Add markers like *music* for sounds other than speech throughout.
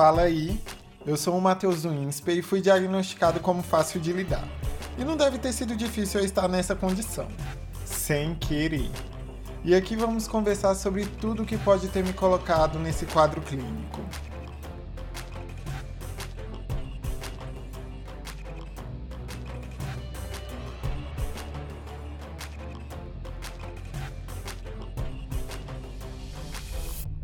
fala aí. Eu sou o Matheus Winspe e fui diagnosticado como fácil de lidar. E não deve ter sido difícil eu estar nessa condição. Sem querer. E aqui vamos conversar sobre tudo que pode ter me colocado nesse quadro clínico.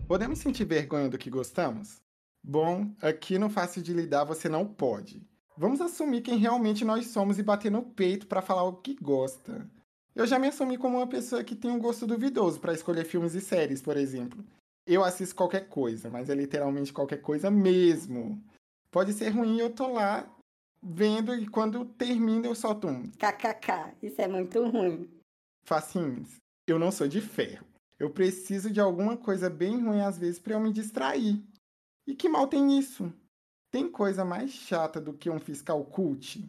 Podemos sentir vergonha do que gostamos? Bom, aqui no Fácil de Lidar você não pode. Vamos assumir quem realmente nós somos e bater no peito para falar o que gosta. Eu já me assumi como uma pessoa que tem um gosto duvidoso para escolher filmes e séries, por exemplo. Eu assisto qualquer coisa, mas é literalmente qualquer coisa mesmo. Pode ser ruim, eu tô lá vendo e quando termina eu solto um. KKK, isso é muito ruim. Facinhos, eu não sou de ferro. Eu preciso de alguma coisa bem ruim às vezes para eu me distrair. E que mal tem isso? Tem coisa mais chata do que um fiscal cult?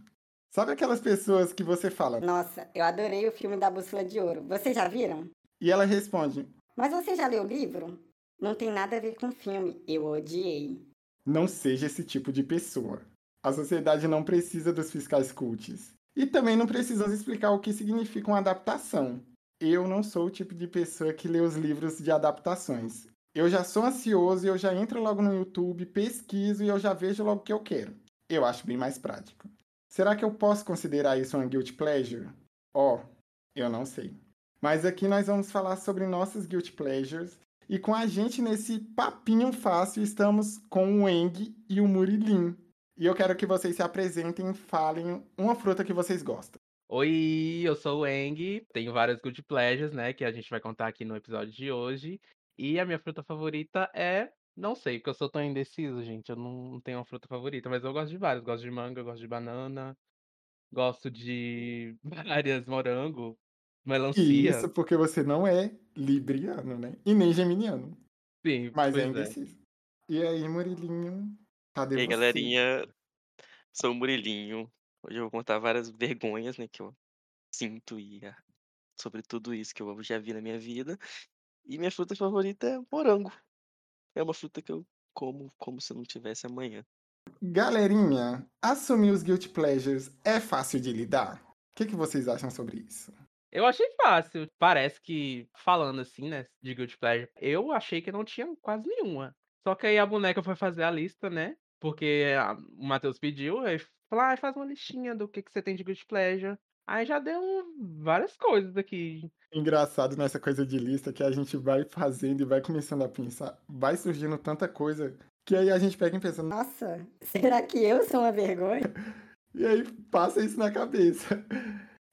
Sabe aquelas pessoas que você fala? Nossa, eu adorei o filme da Bússola de Ouro. Vocês já viram? E ela responde: Mas você já leu o livro? Não tem nada a ver com o filme. Eu odiei. Não seja esse tipo de pessoa. A sociedade não precisa dos fiscais cults. E também não precisa explicar o que significa uma adaptação. Eu não sou o tipo de pessoa que lê os livros de adaptações. Eu já sou ansioso e eu já entro logo no YouTube, pesquiso e eu já vejo logo o que eu quero. Eu acho bem mais prático. Será que eu posso considerar isso uma guilty pleasure? Ó, oh, eu não sei. Mas aqui nós vamos falar sobre nossas guilty pleasures e com a gente nesse papinho fácil estamos com o Eng e o Murilin. E eu quero que vocês se apresentem e falem uma fruta que vocês gostam. Oi, eu sou o Eng, tenho várias guilty pleasures, né, que a gente vai contar aqui no episódio de hoje. E a minha fruta favorita é. Não sei, porque eu sou tão indeciso, gente. Eu não tenho uma fruta favorita, mas eu gosto de várias. Gosto de manga, gosto de banana, gosto de *laughs* várias, morango, melancia. Isso porque você não é libriano, né? E nem geminiano. Sim, mas é indeciso. É. E aí, Murilinho? Cadê e aí, você? galerinha? Sou o Murilinho. Hoje eu vou contar várias vergonhas, né, que eu sinto e ah, sobre tudo isso que eu já vi na minha vida. E minha fruta favorita é morango. É uma fruta que eu como como se não tivesse amanhã. Galerinha, assumir os guilty pleasures é fácil de lidar? O que, que vocês acham sobre isso? Eu achei fácil. Parece que, falando assim, né, de guilty pleasure, eu achei que não tinha quase nenhuma. Só que aí a boneca foi fazer a lista, né? Porque a, o Matheus pediu, aí falou, ah, faz uma listinha do que, que você tem de guilty pleasure. Aí já deu várias coisas aqui. Engraçado nessa coisa de lista que a gente vai fazendo e vai começando a pensar. Vai surgindo tanta coisa que aí a gente pega e pensa. Nossa, *laughs* será que eu sou uma vergonha? *laughs* e aí passa isso na cabeça.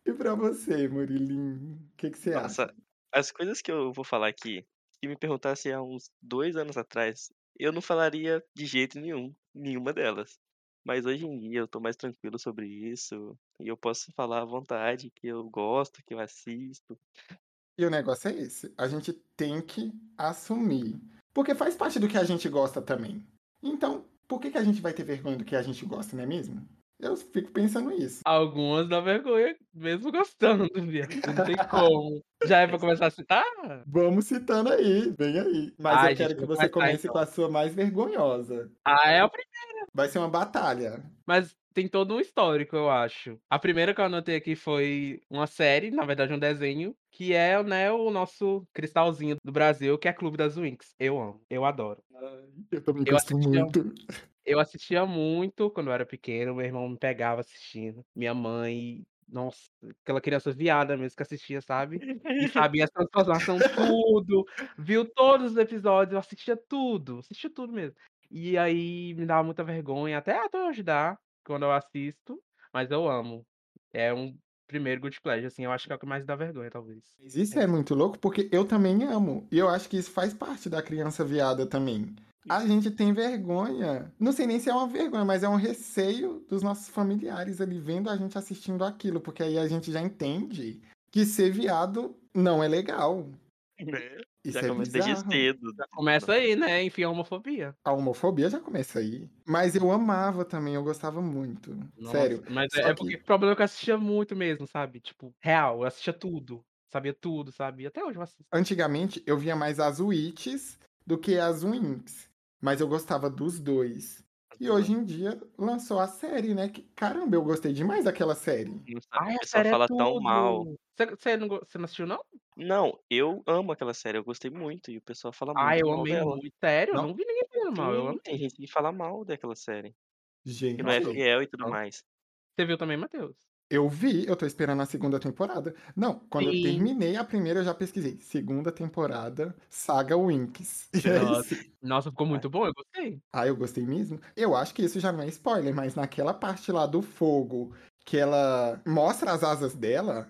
E pra você, Murilinho, o que, que você Nossa, acha? As coisas que eu vou falar aqui, se me perguntasse há uns dois anos atrás, eu não falaria de jeito nenhum, nenhuma delas. Mas hoje em dia eu tô mais tranquilo sobre isso. E eu posso falar à vontade que eu gosto, que eu assisto. E o negócio é esse. A gente tem que assumir. Porque faz parte do que a gente gosta também. Então, por que, que a gente vai ter vergonha do que a gente gosta, não é mesmo? Eu fico pensando nisso. Algumas dá vergonha, mesmo gostando, *laughs* viado. Não tem como. Já é pra começar a citar? Vamos citando aí, vem aí. Mas Ai, eu quero gente, que você comece então. com a sua mais vergonhosa. Ah, é a primeira. Vai ser uma batalha. Mas tem todo um histórico, eu acho. A primeira que eu anotei aqui foi uma série, na verdade um desenho, que é né, o nosso cristalzinho do Brasil, que é Clube das Winx. Eu amo, eu adoro. Eu também gosto muito. Eu assistia muito quando eu era pequeno, meu irmão me pegava assistindo. Minha mãe, nossa, aquela criança viada mesmo que assistia, sabe? E sabia as transformações tudo, viu todos os episódios, eu assistia tudo, assistia tudo mesmo. E aí me dava muita vergonha, até até hoje dá, quando eu assisto, mas eu amo. É um primeiro good pleasure, assim, eu acho que é o que mais dá vergonha, talvez. Mas isso é muito louco, porque eu também amo. E eu acho que isso faz parte da criança viada também. A gente tem vergonha. Não sei nem se é uma vergonha, mas é um receio dos nossos familiares ali vendo a gente assistindo aquilo, porque aí a gente já entende que ser viado não é legal. Né? Isso já é começa desde cedo. Já começa aí, né? Enfim, a homofobia. A homofobia já começa aí. Mas eu amava também, eu gostava muito. Nossa, Sério. Mas é, é porque o problema é que eu assistia muito mesmo, sabe? Tipo, real, eu assistia tudo. Sabia tudo, sabe? Até hoje eu assisto. Antigamente eu via mais as Witches do que as Winx. mas eu gostava dos dois. E hoje em dia lançou a série, né? Que, caramba, eu gostei demais daquela série. Não sabe, Ai, o a pessoal série é fala tão mal. Você você não você não assistiu não? Não, eu amo aquela série, eu gostei muito e o pessoal fala Ah, muito eu mal amei dela. muito. Sério? Não. Não vi ninguém falando mal, eu amei. tem gente que fala mal daquela série. Que Gente, não é fiel e tudo mais. Você viu também, Matheus? Eu vi, eu tô esperando a segunda temporada. Não, quando eu terminei a primeira, eu já pesquisei. Segunda temporada, Saga Winx. É *laughs* Nossa. Nossa, ficou muito bom, eu gostei. Ah, eu gostei mesmo. Eu acho que isso já não é spoiler, mas naquela parte lá do fogo, que ela mostra as asas dela,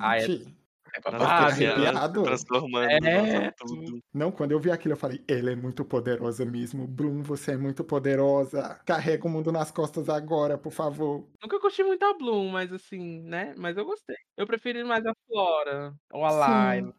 Ah, é gente. É babado. criando, transformando, É. tudo. Não, quando eu vi aquilo, eu falei, ela é muito poderosa mesmo. Bloom, você é muito poderosa. Carrega o mundo nas costas agora, por favor. Nunca curti muito a Bloom, mas assim, né, mas eu gostei. Eu preferi mais a Flora ou a Sim. Lyle.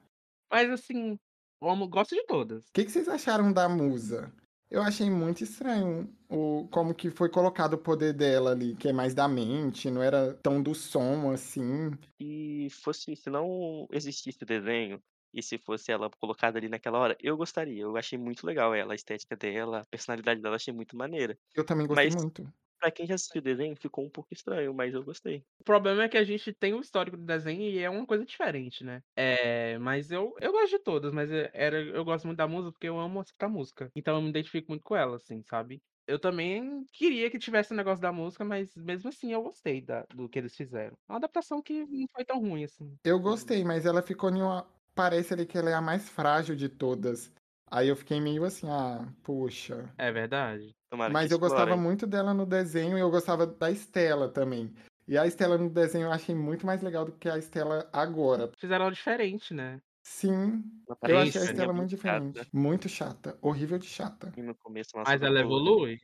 Mas assim, eu amo gosto de todas. O que, que vocês acharam da musa? Eu achei muito estranho o, como que foi colocado o poder dela ali, que é mais da mente, não era tão do som assim. E fosse, se não existisse o desenho, e se fosse ela colocada ali naquela hora, eu gostaria. Eu achei muito legal ela, a estética dela, a personalidade dela, achei muito maneira. Eu também gostei Mas muito. Pra quem já assistiu o desenho, ficou um pouco estranho, mas eu gostei. O problema é que a gente tem o histórico do desenho e é uma coisa diferente, né? É, mas eu, eu gosto de todas, mas é- era, eu gosto muito da música porque eu amo escutar música. Então eu me identifico muito com ela, assim, sabe? Eu também queria que tivesse o negócio da música, mas mesmo assim eu gostei da, do que eles fizeram. É uma adaptação que não foi tão ruim, assim. Eu gostei, mas ela ficou em uma. Parece ali que ela é a mais frágil de todas. Aí eu fiquei meio assim, ah, poxa. É verdade. Tomara Mas que eu gostava muito dela no desenho e eu gostava da Estela também. E a Estela no desenho eu achei muito mais legal do que a Estela agora. Fizeram ela diferente, né? Sim, eu achei a Estela muito muito diferente. chata. Muito chata. Horrível de chata. E no começo, nossa, Mas ela evolui.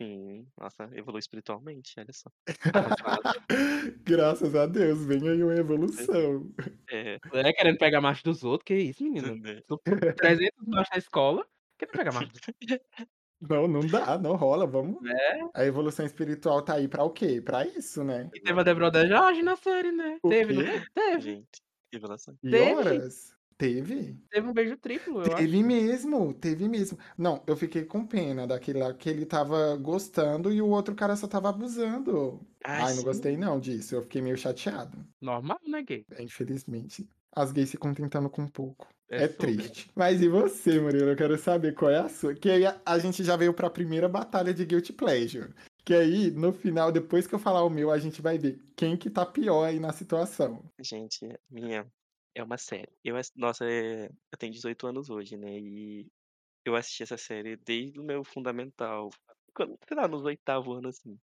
Sim, nossa, evolui espiritualmente, olha só. *laughs* Graças a Deus, vem aí uma evolução. É, É querendo pegar macho dos outros, que isso, menino? né? Tô 300 machos na escola, querendo pegar macho dos *laughs* Não, não dá, não rola, vamos. É. A evolução espiritual tá aí pra o quê? Pra isso, né? E teve a Débora da Jorge na série, né? O Teve, não quê? teve? Teve. Gente, revelação. E Teve? horas? Teve? Teve um beijo triplo, eu acho. Teve mesmo, teve mesmo. Não, eu fiquei com pena daquele lá que ele tava gostando e o outro cara só tava abusando. Ah, Ai, não gostei não disso, eu fiquei meio chateado. Normal, né, gay? É, Infelizmente. As gays se contentando com pouco. É É, triste. Mas e você, Murilo? Eu quero saber qual é a sua. Que aí a, a gente já veio pra primeira batalha de Guilty Pleasure. Que aí, no final, depois que eu falar o meu, a gente vai ver quem que tá pior aí na situação. Gente, minha é uma série. Eu, nossa, é- eu tenho 18 anos hoje, né? E eu assisti essa série desde o meu fundamental. Quando, sei lá, nos oitavo ano, assim.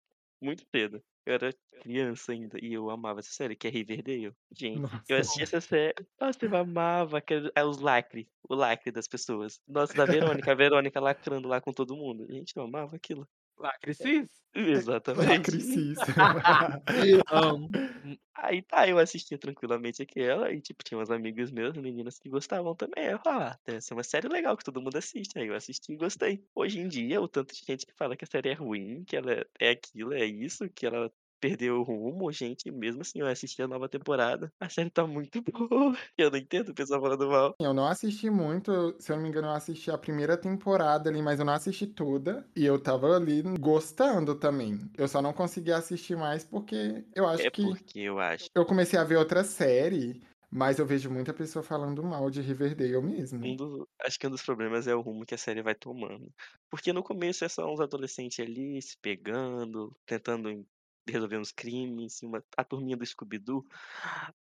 Muito cedo. Eu era criança ainda e eu amava essa série, que é Riverdale. Gente, Nossa. eu assisti essa série. Nossa, eu amava aquele, é, os lacre, o lacre das pessoas. Nossa, da Verônica, a Verônica lacrando lá com todo mundo. Gente, eu amava aquilo. Lacricis? Exatamente. Lacricis. Amo. *laughs* Aí tá, eu assistia tranquilamente aquela e, tipo, tinha umas amigas meus, meninas, que gostavam também. Eu falava, ah, deve ser uma série legal que todo mundo assiste. Aí eu assisti e gostei. Hoje em dia, o tanto de gente que fala que a série é ruim, que ela é- é aquilo, é isso, que ela perdeu o rumo, gente, mesmo assim, eu assisti a nova temporada. A série tá muito *laughs* boa. Eu não entendo o pessoal falando mal. Eu não assisti muito, se eu não me engano, eu assisti a primeira temporada ali, mas eu não assisti toda. E eu tava ali gostando também. Eu só não consegui assistir mais porque eu acho É que porque eu acho. eu comecei a ver outra série, mas eu vejo muita pessoa falando mal de Riverdale mesmo. Um dos, acho que um dos problemas é o rumo que a série vai tomando. Porque no começo é só uns adolescentes ali se pegando, tentando resolver uns crimes, uma, a turminha do Scooby-Doo.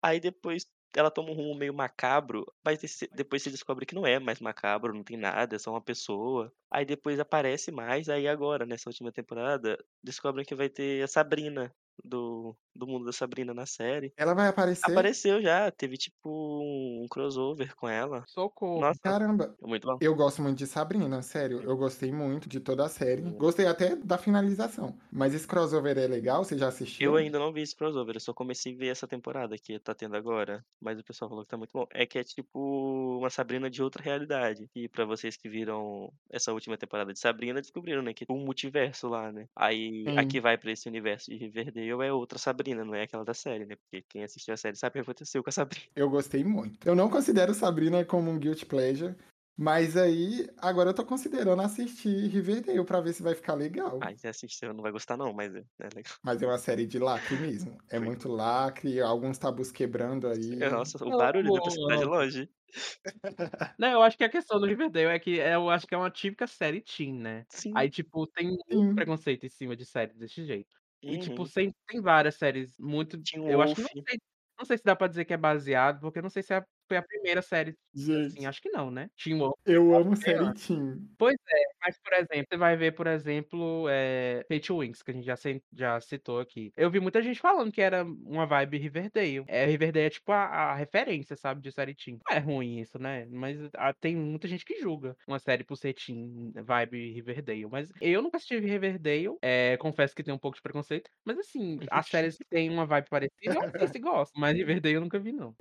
Aí depois ela toma um rumo meio macabro, mas depois se descobre que não é mais macabro, não tem nada, é só uma pessoa. Aí depois aparece mais, aí agora, nessa última temporada, descobrem que vai ter a Sabrina, do, do mundo da Sabrina na série. Ela vai aparecer? Apareceu já, teve tipo um crossover com ela. Socorro. Nossa, Caramba, muito bom. eu gosto muito de Sabrina, sério. Eu gostei muito de toda a série. Hum. Gostei até da finalização. Mas esse crossover é legal? Você já assistiu? Eu ainda não vi esse crossover, eu só comecei a ver essa temporada que tá tendo agora. Mas o pessoal falou que tá muito bom. É que é tipo uma Sabrina de outra realidade. E pra vocês que viram essa última temporada de Sabrina, descobriram, né? Que tem um multiverso lá, né? Aí Sim. a que vai pra esse universo de Riverdale é outra Sabrina, não é aquela da série, né? Porque quem assistiu a série sabe o que aconteceu com a Sabrina. Eu gostei muito. Eu não considero Sabrina como um guilty pleasure, Mas aí, agora eu tô considerando assistir Riverdale pra ver se vai ficar legal. Ai, se assistir, não vai gostar, não, mas é, é legal. Mas é uma série de lacre mesmo. *laughs* É muito lacre, alguns tabus quebrando aí. *laughs* Nossa, o Eu barulho que tá de longe. *laughs* Não, eu acho que a questão do Riverdale é que é, eu acho que é uma típica série teen, né? Sim. Aí, tipo, tem Sim. preconceito em cima de séries desse jeito. E, tipo, Uhum. sem, tem várias séries muito. Teen Eu acho que Wolf. não sei, não sei se dá pra dizer que é baseado, porque não sei se é- foi a primeira série assim. Gente, Acho que não, né? Teen Wolf. eu amo série teen. Pois é, mas, por exemplo, você vai ver, por exemplo, é, Fate Wings, que a gente já, já citou aqui. Eu vi muita gente falando que era uma vibe Riverdale. É, Riverdale é tipo a, a referência, sabe, de série teen. Não é ruim isso, né? Mas ah, tem muita gente que julga uma série por ser teen, vibe Riverdale. Mas eu nunca assisti Riverdale, é, confesso que tem um pouco de preconceito. Mas assim, *laughs* as séries que têm uma vibe parecida, eu assisto e gosto. Mas Riverdale eu nunca vi, não.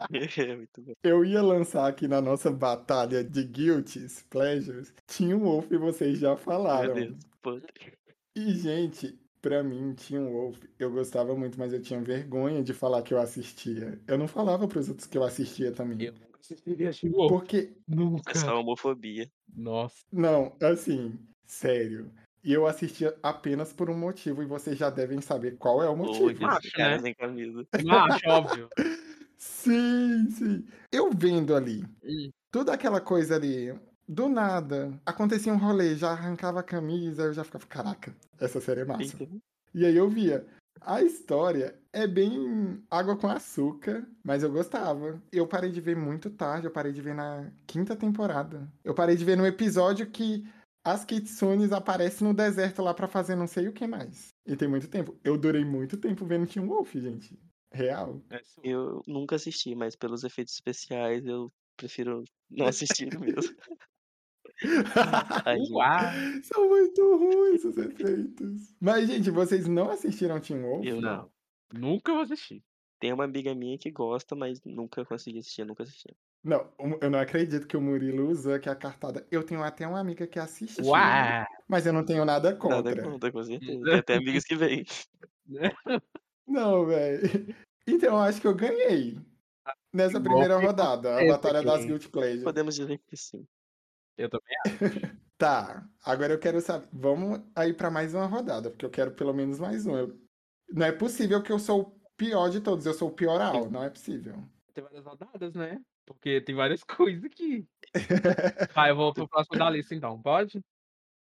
*laughs* Eu ia lançar aqui na nossa batalha de guilties, pleasures, Teen Wolf e vocês já Meu falaram. Deus. Podre. E, gente, pra mim, Teen Wolf, eu gostava muito, mas eu tinha vergonha de falar que eu assistia. Eu não falava pros outros que eu assistia também. Eu nunca assistiria Teen Wolf. Porque, Nunca. É só homofobia. Nossa. não, assim, sério. E eu assistia apenas por um motivo, e vocês já devem saber qual é o motivo. Macho, né? sem camisa. Macho, óbvio. *laughs* Sim, sim. Eu vendo ali, Hum. toda aquela coisa ali, do nada, acontecia um rolê, já arrancava a camisa, eu já ficava, caraca, essa série é massa. E aí eu via. A história é bem água com açúcar, mas eu gostava. Eu parei de ver muito tarde, eu parei de ver na quinta temporada. Eu parei de ver no episódio que as Kitsunes aparecem no deserto lá pra fazer não sei o que mais. E tem muito tempo. Eu durei muito tempo vendo Teen Wolf, gente. Real. É. Eu nunca assisti, mas pelos efeitos especiais eu prefiro não assistir mesmo. Uau. *laughs* São muito ruins os efeitos. Mas, gente, vocês não assistiram Teen Wolf? Eu não. Não. Nunca vou assistir. Tem uma amiga minha que gosta, mas nunca consegui assistir, nunca assisti. Não, eu não acredito que o Murilo usou aqui a cartada. Eu tenho até uma amiga que assistiu. Uau. Mas eu não tenho nada contra. Nada contra, com certeza. *laughs* Tem até amigas que vêm. *laughs* Não, velho. *laughs* Então eu acho que eu ganhei. Nessa que primeira bom, rodada, a batalha das. Guilty Pleasure. Podemos dizer que sim. Eu também *laughs* Tá, agora eu quero saber. Vamos aí pra mais uma rodada, porque eu quero pelo menos mais um. Eu- Não é possível que eu sou o pior de todos, eu sou o pioral. Não é possível. Tem várias rodadas, né? Porque tem várias *laughs* coisas aqui. Vai, eu vou pro próximo da lista então, pode?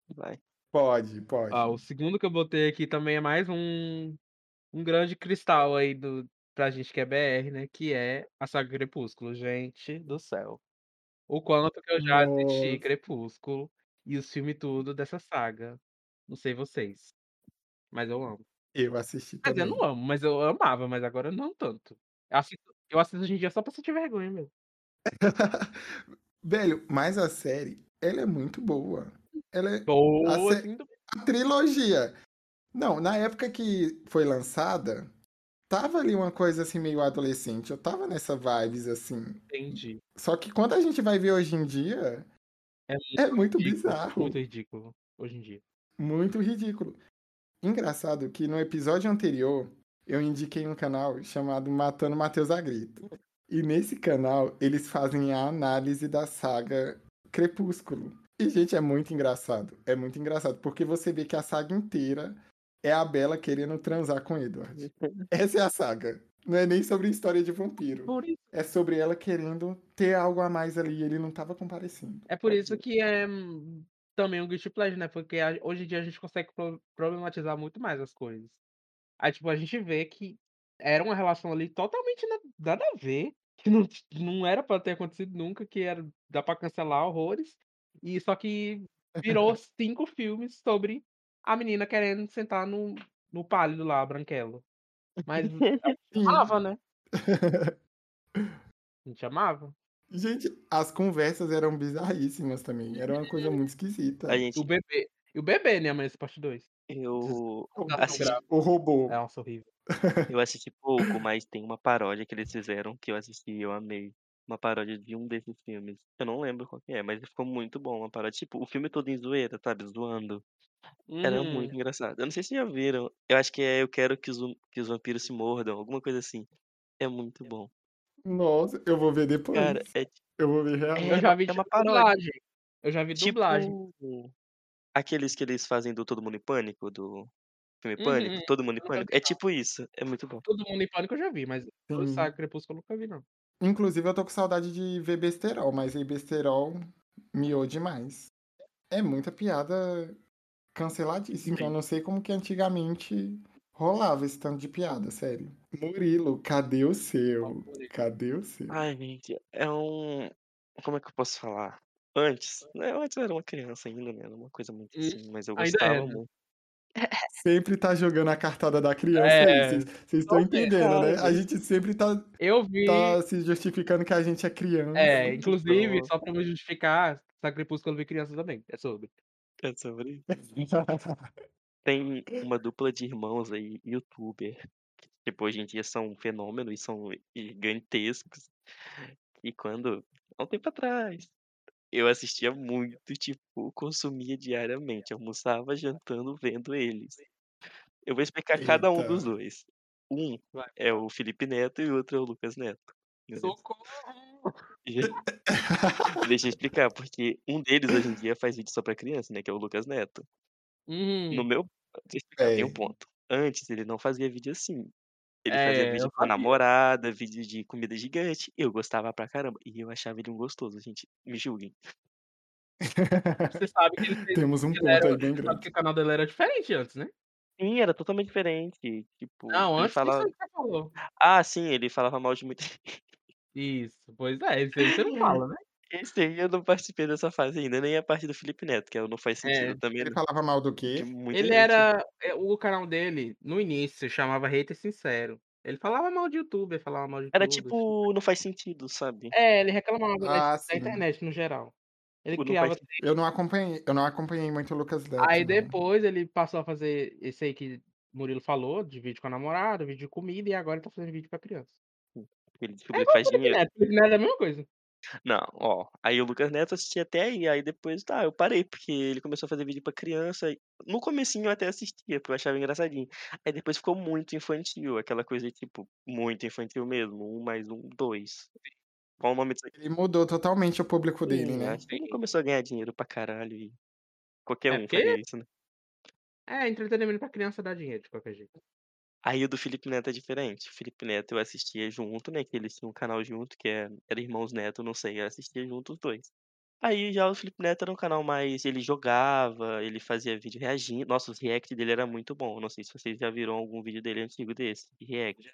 Vai. Pode, pode. Ah, o segundo que eu botei aqui também é mais um, um grande cristal aí do, pra gente que é BR, né? Que é a saga Crepúsculo. Gente do céu. O quanto que eu já assisti Nossa. Crepúsculo e os filmes tudo dessa saga. Não sei vocês. Mas eu amo. Eu assisti Mas eu também. não amo, mas eu amava, mas agora não tanto. Eu assisto, eu assisto hoje em dia só pra sentir vergonha mesmo. *laughs* Velho, mas a série, ela é muito boa. Ela é Boa, sé- assim, do- a trilogia. Não, na época que foi lançada, tava ali uma coisa assim meio adolescente. Eu tava nessa vibes assim. entendi. Só que quando a gente vai ver hoje em dia, É é muito ridículo, bizarro. Muito ridículo hoje em dia. Muito ridículo. Engraçado que no episódio anterior eu indiquei um canal chamado Matando Matheus Agrito. E nesse canal eles fazem a análise da saga Crepúsculo. E, gente, é muito engraçado. É muito engraçado, porque você vê que a saga inteira é a Bela querendo transar com Edward. Essa é a saga. Não é nem sobre história de vampiro. É sobre ela querendo ter algo a mais ali e ele não tava comparecendo. é por isso que é hum, também um guilty pleasure, né? Porque hoje em dia a gente consegue pro- problematizar muito mais as coisas. Aí, tipo, a gente vê que era uma relação ali totalmente na- nada a ver, que não, não era pra ter acontecido nunca, que era dá pra cancelar horrores. E só que *laughs* virou cinco filmes sobre a menina querendo sentar no, no pálido lá, branquelo. Mas *laughs* amava, né? *laughs* A gente amava. Gente, as conversas eram bizarríssimas também. Era uma coisa muito esquisita. A gente, O bebê. E o bebê, né, Amanhã Parte 2? eu *laughs* assisti. O robô. É, horrível. eu assisti pouco, mas tem uma paródia que eles fizeram que eu assisti e eu amei. Uma paródia de um desses filmes. Eu não lembro qual que é, mas ficou muito bom. Uma paródia, tipo, o filme todo em zoeira, sabe? Zoando. Era Uhum. muito engraçado. Eu não sei se já viram. Eu acho que é Eu Quero que os, que os Vampiros se Mordam, alguma coisa assim. É muito bom. Nossa, eu vou ver depois. Cara, é, Eu vou ver real. É, Eu já uma- vi é uma tipo paródia. dublagem. Eu já vi dublagem. Tipo aqueles que eles fazem do Todo Mundo em Pânico, do filme Uhum, Pânico, Todo Mundo em Pânico. É tipo isso, é muito bom. Todo mundo em pânico eu já vi, mas. Saga Crepúsculo eu nunca vi, não. Inclusive, eu tô com saudade de ver besterol, mas aí besterol miou demais. É muita piada canceladíssima. Sim. Eu não sei como que antigamente rolava esse tanto de piada, sério. Murilo, cadê o seu? Cadê o seu? Ai, gente, é um. Como é que eu posso falar? Antes, né? Antes eu era uma criança ainda, né? Era uma coisa muito assim, mas eu gostava muito. *laughs* Sempre tá jogando a cartada da criança aí. É, Vocês vocês estão entendendo, né? A gente sempre tá, Eu vi. tá se justificando que a gente é criança. É, muito inclusive, só pra me justificar, Crepúsculo eu vi criança também. É sobre. É sobre isso. *laughs* Tem uma dupla de irmãos aí, youtuber, que tipo, hoje em dia são um fenômeno e são gigantescos. E quando, há um tempo atrás, eu assistia muito, tipo, consumia diariamente, almoçava, jantando, vendo eles. Eu vou explicar cada um dos Eita. dois. Um Vai. é o Felipe Neto e o outro é o Lucas Neto. Socorro! *laughs* Deixa eu explicar, porque um deles hoje em dia faz vídeo só pra criança, né? Que é o Lucas Neto. No Uhum. meu. Deixa eu explicar, tem um É. ponto. Antes ele não fazia vídeo assim. Ele fazia É, vídeo eu com a namorada, vídeo de comida gigante. Eu gostava pra caramba. E eu achava ele um gostoso, gente. Me julguem. Você sabe que ele fez. Temos um ponto era, aí bem você sabe grande. que o canal dele era diferente antes, né? Sim, era totalmente diferente. Tipo, Não, ele antes disso falava. aí que você falou. Ah, sim, ele falava mal de muita Isso, pois é, isso aí você não *laughs* fala, né? Esse aí eu não participei dessa fase ainda, nem a parte do Felipe Neto, que é não faz sentido É. também. Ele né, falava mal do De quê? muita Ele gente. era. é, O canal dele, no início, chamava Hater Sincero. Ele falava mal de youtuber, falava mal de Era tudo. tipo, não faz sentido, sabe? É, ele reclamava da, Ah, da sim. internet no geral. Ele Tipo, não criava. Eu não acompanhei, eu não acompanhei muito o Lucas Neto, Aí não. depois ele passou a fazer esse aí que Murilo falou, de vídeo com a namorada, vídeo de comida, e agora ele tá fazendo vídeo pra criança. Ele É descobriu que igual o faz dinheiro. Neto. Felipe Neto é a mesma coisa. Não, ó. Aí o Lucas Neto assistia até aí, aí depois, tá, eu parei, porque ele começou a fazer vídeo pra criança. e No comecinho eu até assistia, porque eu achava engraçadinho. Aí depois ficou muito infantil, aquela coisa, tipo, muito infantil mesmo. Um mais um, dois. Qual o nome disso aqui? Ele mudou totalmente o público dele, Sim, né? que ele começou a ganhar dinheiro pra caralho e qualquer É um porque faria isso, né? é entretenimento pra criança dá dinheiro de qualquer jeito. Aí o do Felipe Neto é diferente. O Felipe Neto eu assistia junto, né? Que eles tinham um canal junto, que é, era Irmãos Neto, não sei, eu assistia junto os dois. Aí já o Felipe Neto era um canal mais. Ele jogava, ele fazia vídeo reagindo. Nossa, os react dele era muito bom. Não sei se vocês já viram algum vídeo dele antigo desse, de react.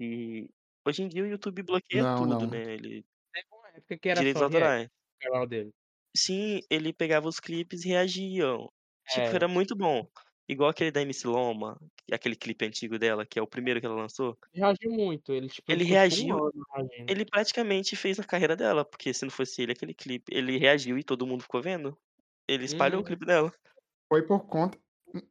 E hoje em dia o YouTube bloqueia Não, tudo, não. né? Ele. Teve uma época que era Direitos só react autorais. no canal dele. Sim, ele pegava os clipes e reagiam. Tipo, É. era muito bom. Igual aquele da MC Loma, aquele clipe antigo dela, que é o primeiro que ela lançou. Reagiu muito. Ele, tipo, Ele ficou um reagiu. ano reagindo. Ele praticamente fez a carreira dela, porque se não fosse ele, aquele clipe, ele reagiu e todo mundo ficou vendo. Ele espalhou o Uhum. clipe dela. Foi por conta.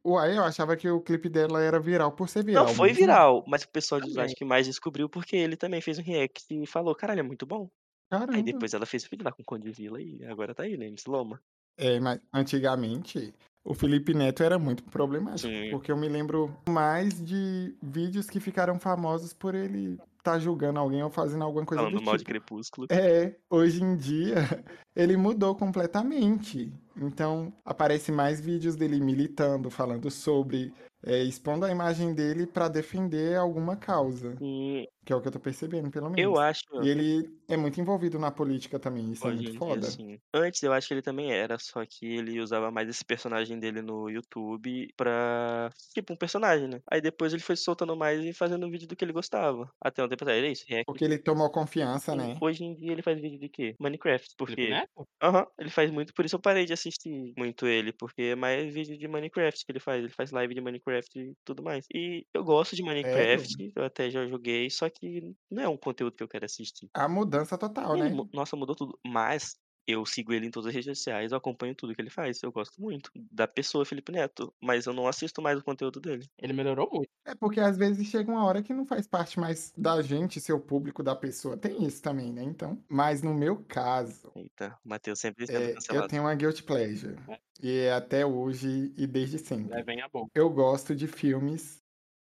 Uai, eu achava que o clipe dela era viral por ser Não viral foi mesmo. viral, mas o pessoal acho que mais descobriu porque ele também fez um react e falou, caralho, é muito bom. Aí Caramba. depois ela fez o vídeo lá com o Conde Vila e agora tá aí, né, MC Loma. É, mas antigamente o Felipe Neto era muito problemático, Sim. porque eu me lembro mais de vídeos que ficaram famosos por ele estar julgando alguém ou fazendo alguma coisa Falando do mal de tipo. Crepúsculo. É, hoje em dia *laughs* ele mudou completamente. Então aparece mais vídeos dele militando, falando sobre, é, expondo a imagem dele pra defender alguma causa, E que é o que eu tô percebendo, pelo eu menos. acho. E ele é muito envolvido na política também, isso é Hoje muito em dia, foda. sim. Antes eu acho que ele também era, só que ele usava mais esse personagem dele no YouTube pra. Tipo, um personagem, né? Aí depois ele foi soltando mais e fazendo vídeo do que ele gostava. Até um tempo atrás, era isso, react. Porque ele tomou confiança, né? Hoje em dia ele faz vídeo de quê? Minecraft, porque. Aham, ele faz muito, por isso eu parei de assistir muito ele, porque é mais vídeo de Minecraft que ele faz. Ele faz live de Minecraft e tudo mais. E eu gosto de? Minecraft, eu até já joguei, só que não é um conteúdo que eu quero assistir. A mudança total, Ele né? nossa, mudou tudo. Mas eu sigo ele em todas as redes sociais, eu acompanho tudo que ele faz. Eu gosto muito da pessoa Felipe Neto, mas eu não assisto mais o conteúdo dele. Ele melhorou muito. É porque às vezes chega uma hora que não faz parte mais da gente, ser o público da pessoa. Tem isso também, né? Então. Mas no meu caso, Eita, o Matheus sempre sendo é, eu cancelado. tenho uma guilty pleasure. E é até hoje e desde sempre. Levem a bom. Eu gosto de filmes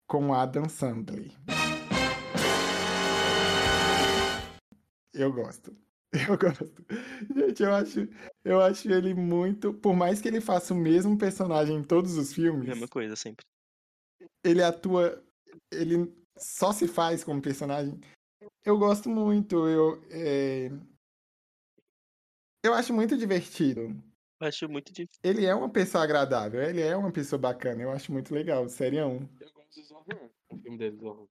com Adam Sandler. Eu gosto. *laughs* Eu gosto. Gente, eu acho, eu acho ele muito. Por mais que ele faça o mesmo personagem em todos os filmes, Mesma coisa sempre. ele atua. Ele só se faz como personagem. Eu gosto muito. Eu, é, eu acho muito divertido. Eu acho muito difícil. Ele é uma pessoa agradável, ele é uma pessoa bacana. Eu acho muito legal, serião. Eu gosto do Zorro. O filme dele, Zorro.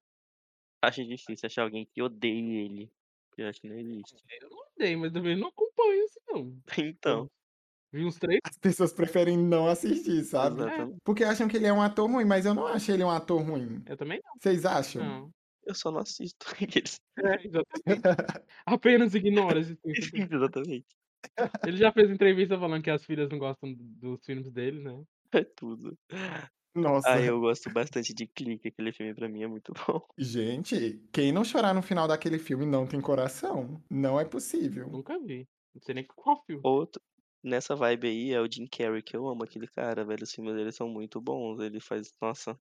Acho difícil achar alguém que odeie ele. Eu acho que não existe. Eu não odeio, mas também não acompanho assim, não. *laughs* Então, Vi uns três. As pessoas preferem não assistir, sabe? exatamente. Porque acham que ele é um ator ruim, mas eu não acho ele um ator ruim. Eu também não. Vocês acham? Não. Eu só não assisto. *laughs* Aqueles- É, exatamente. Apenas ignora esse filme. *laughs* exatamente. Ele já fez entrevista falando que as filhas não gostam dos filmes dele, né? É tudo. Nossa. Ah, eu gosto bastante de Clique. Aquele filme pra mim é muito bom. Gente, quem não chorar no final daquele filme não tem coração. Não é possível. Nunca vi. Não sei nem qual filme. Outro, nessa vibe aí é o Jim Carrey, que eu amo aquele cara, velho. Os filmes dele são muito bons. Ele faz. Nossa,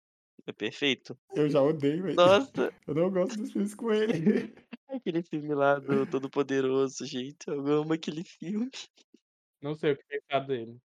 é perfeito. Eu já odeio ele. Nossa, *laughs* Eu não gosto dos filmes com ele. *laughs* aquele filme lá do Todo Poderoso, gente. Eu amo aquele filme. Não sei o que pensar dele.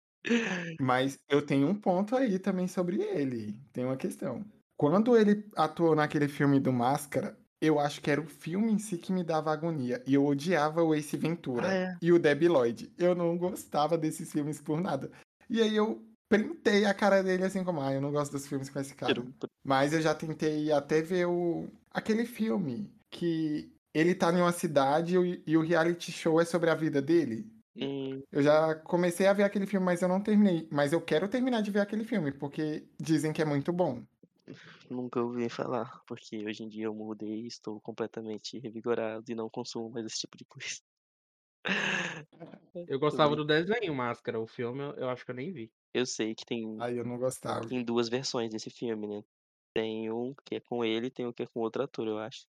Mas eu tenho um ponto aí também sobre ele. Tem uma questão. Quando ele atuou naquele filme do Máscara, eu acho que era o filme em si que me dava agonia. E eu odiava o Ace Ventura Ah, é. e o Debbie Lloyd. Eu não gostava desses filmes por nada. E aí eu printei a cara dele assim como, ah, eu não gosto dos filmes com esse cara. Mas eu já tentei até ver o aquele filme que ele tá em uma cidade e o reality show é sobre a vida dele. Hum, Eu já comecei a ver aquele filme, mas eu não terminei. Mas eu quero terminar de ver aquele filme, porque dizem que é muito bom. nunca ouvi falar, porque hoje em dia eu mudei e estou completamente revigorado e não consumo mais esse tipo de coisa. *laughs* Eu gostava do desenho Máscara. O filme eu, acho que eu nem vi. Eu sei que tem, Aí eu não gostava. tem duas versões desse filme, né? Tem um que é com ele e tem um que é com outro ator, eu acho.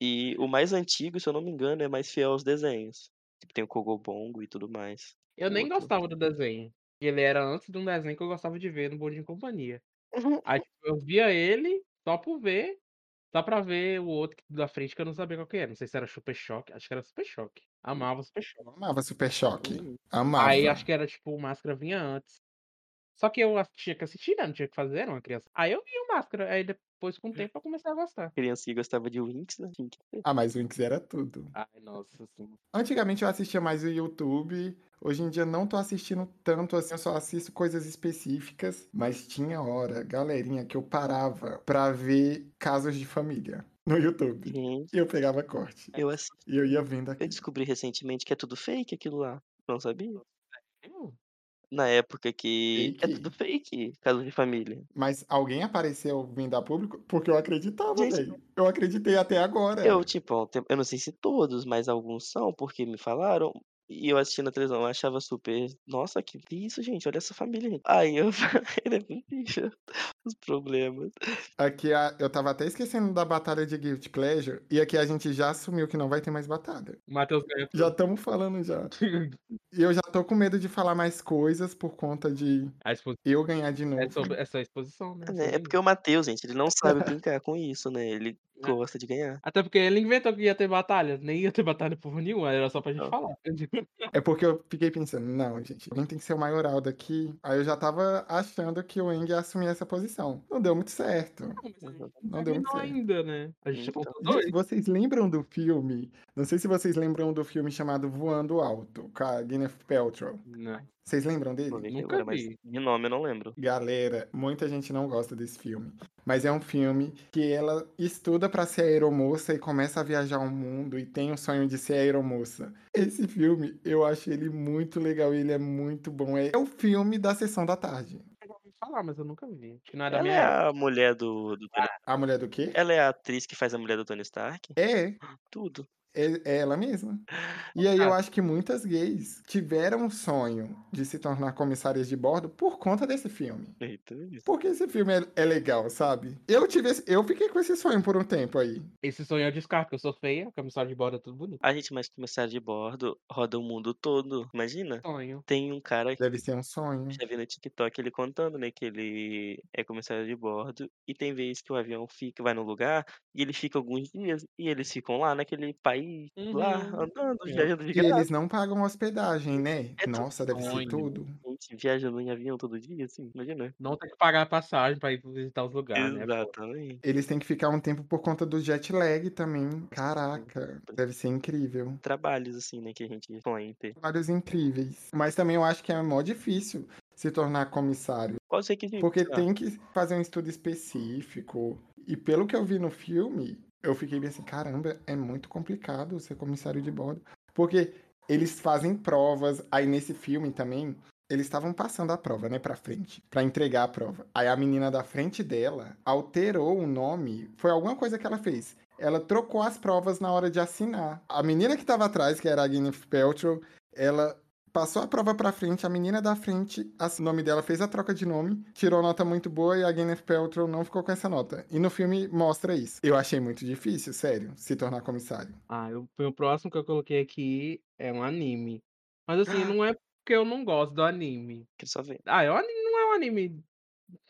E o mais antigo, se eu não me engano, é mais fiel aos desenhos. Tipo, tem o Kogobongo e tudo mais. Eu nem Outro. gostava do desenho. Ele era antes de um desenho que eu gostava de ver no Bom Dia e Companhia. *laughs* Aí tipo, eu via ele só por ver, só pra ver o outro da frente que eu não sabia qual que era. Não sei se era Super Choque, acho que era Super Choque. Amava Super Choque. Amava Super Choque. Hum, Amava. Aí acho que era tipo, o Máscara vinha antes. Só que eu tinha que assistir, né? Não tinha que fazer, era uma criança. Aí eu vi o Máscara, aí depois com o tempo eu comecei a gostar. criança que gostava de Winx, né? Tinha que ter. Ah, mas Winx era tudo. Ai, nossa, assim. Antigamente eu assistia mais o YouTube. Hoje em dia não tô assistindo tanto assim, eu só assisto coisas específicas. Mas tinha hora, galerinha, que eu parava pra ver casos de família no YouTube. E eu pegava corte. eu, assi- E eu ia vendo eu aqui. descobri recentemente que é tudo fake aquilo lá. Não sabia? Hum, Na época que é Fake? tudo fake, caso de família. Mas alguém apareceu vindo a público? Porque eu acreditava, velho. Eu acreditei até agora. Eu, tipo, eu não sei se todos, mas alguns são, porque me falaram. E eu assistindo a televisão, eu achava super. Nossa, que que isso, gente? Olha essa família. gente." Aí eu falei, *laughs* não é possível. Os problemas. Aqui a- eu tava até esquecendo da batalha de Guilty Pleasure. E aqui a gente já assumiu que não vai ter mais batalha. O Matheus ganha Já estamos falando já. *laughs* E eu já tô com medo de falar mais coisas por conta de expo- eu ganhar de É, novo. sobre, é só exposição, né? Né, É sobre porque o Matheus, gente, ele não sabe *laughs* brincar com isso, né? Ele É. gosta de ganhar. Até porque ele inventou que ia ter batalha. Nem ia ter batalha por nenhuma, era só pra gente Não. falar. É porque eu fiquei pensando, não, gente, alguém tem que ser o maioral daqui. Aí eu já tava achando que o Eng ia assumir essa posição. Não deu muito certo. Não, não deu muito certo. ainda, né? A gente Então. dois. Gente, vocês lembram do filme? Não sei se vocês lembram do filme chamado Voando Alto, com a Gwyneth Paltrow. Não. Vocês lembram dele? Aqui Nunca agora, vi. de nome eu não lembro. Galera, muita gente não gosta desse filme. Mas é um filme que ela estuda pra ser aeromoça e começa a viajar o mundo e tem o sonho de ser aeromoça. Esse filme, eu acho ele muito legal e ele é muito bom. É o filme da sessão da tarde. Eu já ouvi falar, mas eu nunca vi. Acho que não é da Ela minha é a mulher do, do. A mulher do quê? Ela é a atriz que faz a mulher do Tony Stark? É, *gasps* Tudo. É, é ela mesma. E aí eu acho que muitas gays tiveram o sonho de se tornar comissárias de bordo por conta desse filme. Eita, isso. Porque esse filme é, é legal, sabe? Eu tive esse- eu fiquei com esse sonho por um tempo aí. Esse sonho eu descarto, porque eu sou feia, comissário de bordo é tudo bonito. A gente mais começar de bordo, roda o mundo todo. Imagina. Sonho. Tem um cara que Deve ser um sonho. já vi no TikTok ele contando, né, que ele é comissário de bordo e tem vezes que o avião fica, vai no lugar e ele fica alguns dias e eles ficam lá naquele país lá Uhum. andando, É. viajando de E graça. eles não pagam hospedagem, né? É tudo Nossa, deve ser tudo. Gente viajando em avião todo dia, assim, imagina. Não ter que pagar a passagem pra ir visitar os lugares, né. Exatamente. Eles têm que ficar um tempo por conta do jet lag também. Caraca, deve ser incrível. Trabalhos, assim, né, que a gente sonha em ter. Vários incríveis. Mas também eu acho que é mó difícil se tornar comissário. Quais os requisitos? Porque será? tem que fazer um estudo específico. E pelo que eu vi no filme, eu fiquei bem assim, caramba, é muito complicado ser comissário de bordo. Porque eles fazem provas, aí nesse filme também, eles estavam passando a prova, né, pra frente, pra entregar a prova. Aí a menina da frente dela alterou o nome, foi alguma coisa que ela fez. Ela trocou as provas na hora de assinar. A menina que tava atrás, que era a Gwyneth Paltrow, ela passou a prova pra frente, a menina da frente, o nome dela fez a troca de nome, tirou nota muito boa e a Gwyneth Paltrow não ficou com essa nota. E no filme mostra isso. Eu achei muito difícil, sério, se tornar comissário. Ah, eu, o próximo que eu coloquei aqui é um anime. Mas assim, não é porque eu não gosto do anime. Quero só ver. Ah, é um anime, não é um anime.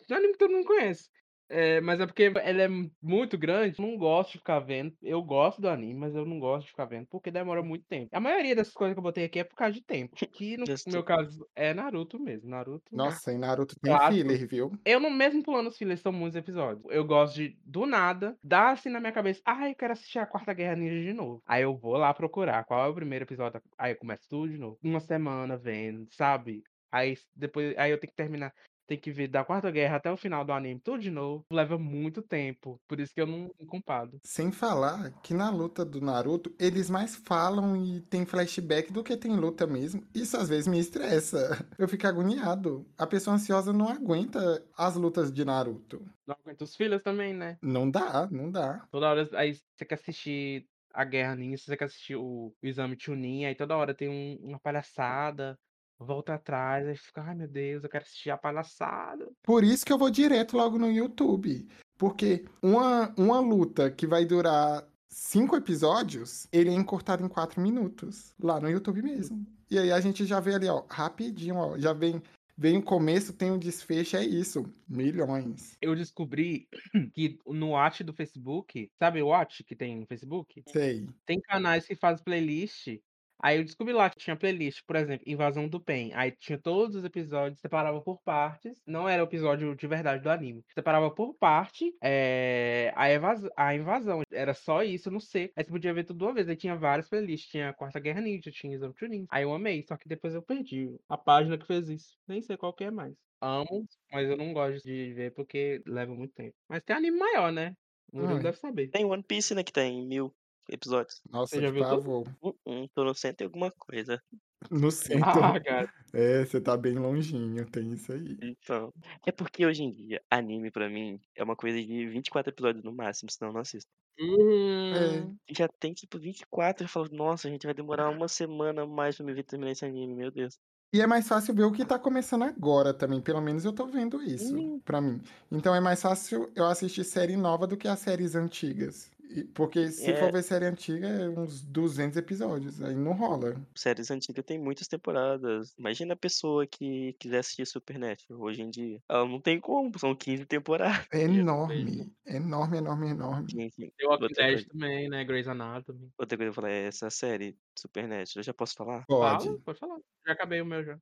É um anime que todo mundo conhece. É, mas é porque ele é muito grande, não gosto de ficar vendo. Eu gosto do anime, mas eu não gosto de ficar vendo porque demora muito tempo. A maioria dessas coisas que eu botei aqui é por causa de tempo. Que no meu caso é Naruto mesmo. Naruto. Nossa, e Naruto tem Clássico. filler, viu? Eu não mesmo pulando os fillers, são muitos episódios. Eu gosto de, do nada, dar assim na minha cabeça, ah, eu quero assistir a Quarta Guerra Ninja de novo. Aí eu vou lá procurar qual é o primeiro episódio, aí eu começo tudo de novo. Uma semana vendo, sabe? Aí depois, aí eu tenho que terminar, tem que ver da Quarta Guerra até o final do anime tudo de novo. Leva muito tempo, por isso que eu não me comparo. Sem falar que na luta do Naruto, eles mais falam e tem flashback do que tem luta mesmo. Isso às vezes me estressa. *laughs* Eu fico agoniado. A pessoa ansiosa não aguenta as lutas de Naruto. Não aguento os fillers também, né? Não dá, não dá. Toda hora, aí você quer assistir a Guerra Ninja, você quer assistir o, o Exame Chunin, aí toda hora tem um- uma palhaçada, volta atrás, aí fica, ai meu Deus, eu quero assistir a palhaçada. Por isso que eu vou direto logo no YouTube. Porque uma, uma luta que vai durar cinco episódios, ele é encurtado em quatro minutos. Lá no YouTube mesmo. E aí a gente já vê ali, ó, rapidinho, ó. Já vem, vem o começo, tem o desfecho, é isso. Milhões. Eu descobri *clears throat* que no Watch do Facebook, sabe o Watch que tem no Facebook? Sei. Tem canais que fazem playlist. Aí eu descobri lá que tinha playlist, por exemplo, Invasão do Pen. Aí tinha todos os episódios, separava por partes. Não era o episódio de verdade do anime. Separava por parte é, a, evas- a invasão. Era só isso no seco. Aí você podia ver tudo de uma vez. Aí tinha várias playlists. Tinha Quarta Guerra Ninja, tinha Exame Chunin. Aí eu amei, só que depois eu perdi a página que fez isso. Nem sei qual que é mais. Amo, mas eu não gosto de ver porque leva muito tempo. Mas tem anime maior, né? O Murilo Ai. deve saber. Tem One Piece, né, que tem mil episódios. Nossa, Você já pavor. Uh -uh, tô no centro e alguma coisa. No *laughs* centro. Ah, *laughs* cara. É, você tá bem longinho, tem isso aí. Então. É porque hoje em dia, anime pra mim é uma coisa de 24 episódios no máximo, senão eu não assisto. Hum, Já tem tipo 24, eu falo, nossa, a gente vai demorar uma semana mais pra me ver terminar esse anime, meu Deus. E é mais fácil ver o que tá começando agora também. Pelo menos eu tô vendo isso, Hum. pra mim. Então é mais fácil eu assistir série nova do que as séries antigas. Porque se É. for ver série antiga, é uns 200 episódios. Aí não rola. Séries antigas tem muitas temporadas. Imagina a pessoa que quiser assistir Supernatural hoje em dia. Ela não tem como, são 15 temporadas. É enorme. Enorme, enorme, enorme. The Walking outra Dead coisa, também, né? Grey's Anatomy. outra coisa que eu falar é essa série, Supernatural, eu já posso falar? Pode. Fala, pode falar. Já acabei o meu já.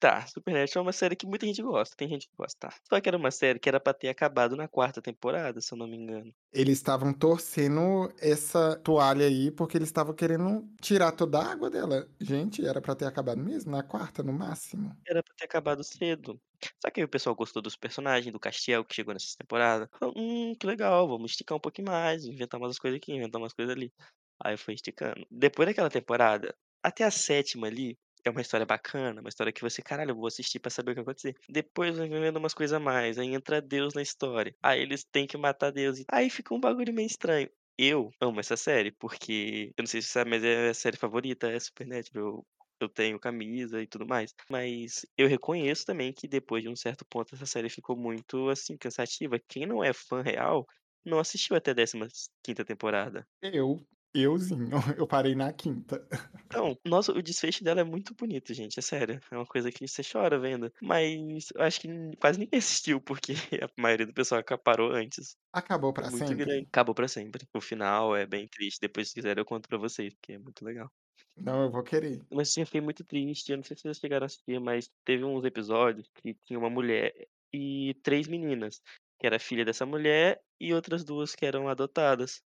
Tá, Supernatural é uma série que muita gente gosta, tem gente que gosta, tá. Só que era uma série que era pra ter acabado na quarta temporada, se eu não me engano. Eles estavam torcendo essa toalha aí porque eles estavam querendo tirar toda a água dela. Gente, era pra ter acabado mesmo na quarta, no máximo. Era pra ter acabado cedo. Só que aí o pessoal gostou dos personagens, do Castiel, que chegou nessa temporada. Falou, hum, que legal, vamos esticar um pouquinho mais, inventar umas coisas aqui, inventar umas coisas ali. Aí foi esticando. Depois daquela temporada, até a sétima ali, é uma história bacana, uma história que você, caralho, eu vou assistir pra saber o que vai acontecer. Depois vai umas coisas a mais, aí entra Deus na história. Aí eles têm que matar Deus. Aí fica um bagulho meio estranho. Eu amo essa série, porque, eu não sei se você sabe, mas é a série favorita, é Supernatural. Eu, eu tenho camisa e tudo mais. Mas eu reconheço também que depois de um certo ponto essa série ficou muito, assim, cansativa. Quem não é fã real, não assistiu até a 15 quinta temporada. Eu, euzinho, *laughs* eu parei na quinta. *laughs* Então, nossa, o desfecho dela é muito bonito, gente, é sério. É uma coisa que você chora vendo. Mas eu acho que quase ninguém *laughs* assistiu, porque a maioria do pessoal acaparou antes. Acabou É pra muito sempre? grande. Acabou pra sempre. O final é bem triste. Depois, se quiser, eu conto pra vocês, porque é muito legal. Não, eu vou querer. Mas assim, eu fiquei muito triste. Eu não sei se vocês chegaram a assistir, mas teve uns episódios que tinha uma mulher e três meninas, que era filha dessa mulher e outras duas que eram adotadas.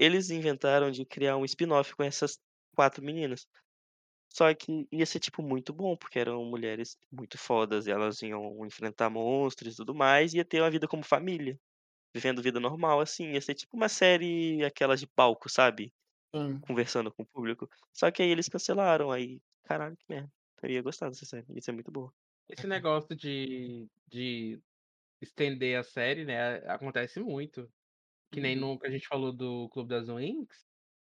Eles inventaram de criar um spin-off com essas quatro meninas. Só que ia ser, tipo, muito bom, porque eram mulheres muito fodas, e elas iam enfrentar monstros e tudo mais, e ia ter uma vida como família, vivendo vida normal, assim. Ia ser tipo uma série, aquelas de palco, sabe? Conversando com o público. Só que aí eles cancelaram, aí, caralho, que merda. Eu ia gostar dessa série, ia ser muito boa. Esse negócio de, de estender a série, né, acontece muito. Que nem Uhum. no que a gente falou do Clube das Winx,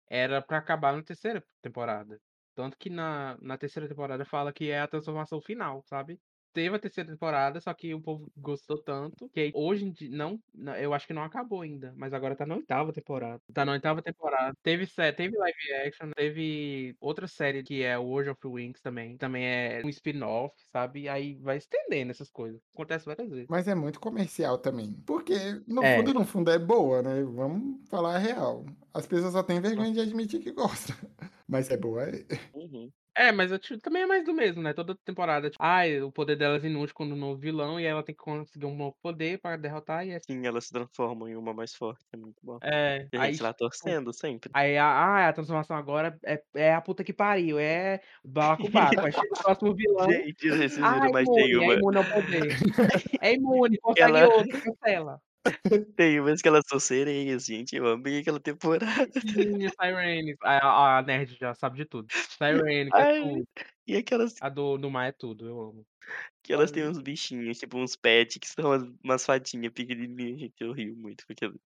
era pra acabar na terceira temporada. Tanto que na, na terceira temporada fala que é a transformação final, sabe? Teve a terceira temporada, só que o povo gostou tanto que hoje em dia, não, eu acho que não acabou ainda, mas agora tá na oitava temporada. Tá na oitava temporada. Teve, teve live action, teve outra série que é o World of Winx também. Também é um spin-off, sabe? Aí vai estendendo essas coisas. Acontece várias vezes. Mas é muito comercial também. Porque, no É. fundo, no fundo, é boa, né? Vamos falar a real. As pessoas só têm vergonha de admitir que gostam. *laughs* Mas é boa. Uhum. É, mas eu te- também é mais do mesmo, né? Toda temporada, tipo, ai, o poder delas é inútil quando um novo vilão e ela tem que conseguir um novo poder pra derrotar e é. Sim, elas se transformam em uma mais forte, é muito bom. É, E a aí, gente lá tipo, torcendo sempre. aí a, ah, a transformação agora é, é a puta que pariu, é balacobaco. Aí chega o próximo vilão. Gente, vocês viram, imune, é uma. imune ao poder. *laughs* É imune, consegue Ela- outro, cancela. *laughs* Tem umas que elas são sereias, gente. Eu amei aquela temporada. Sim, a Sirenes. A, a- nerd já sabe de tudo. Sirenes, é tudo. E aquelas A do, do mar é tudo, eu amo. que elas têm uns bichinhos, tipo uns pets, que são umas, fadinhas pequenininhas, gente. Eu rio muito com aquilo.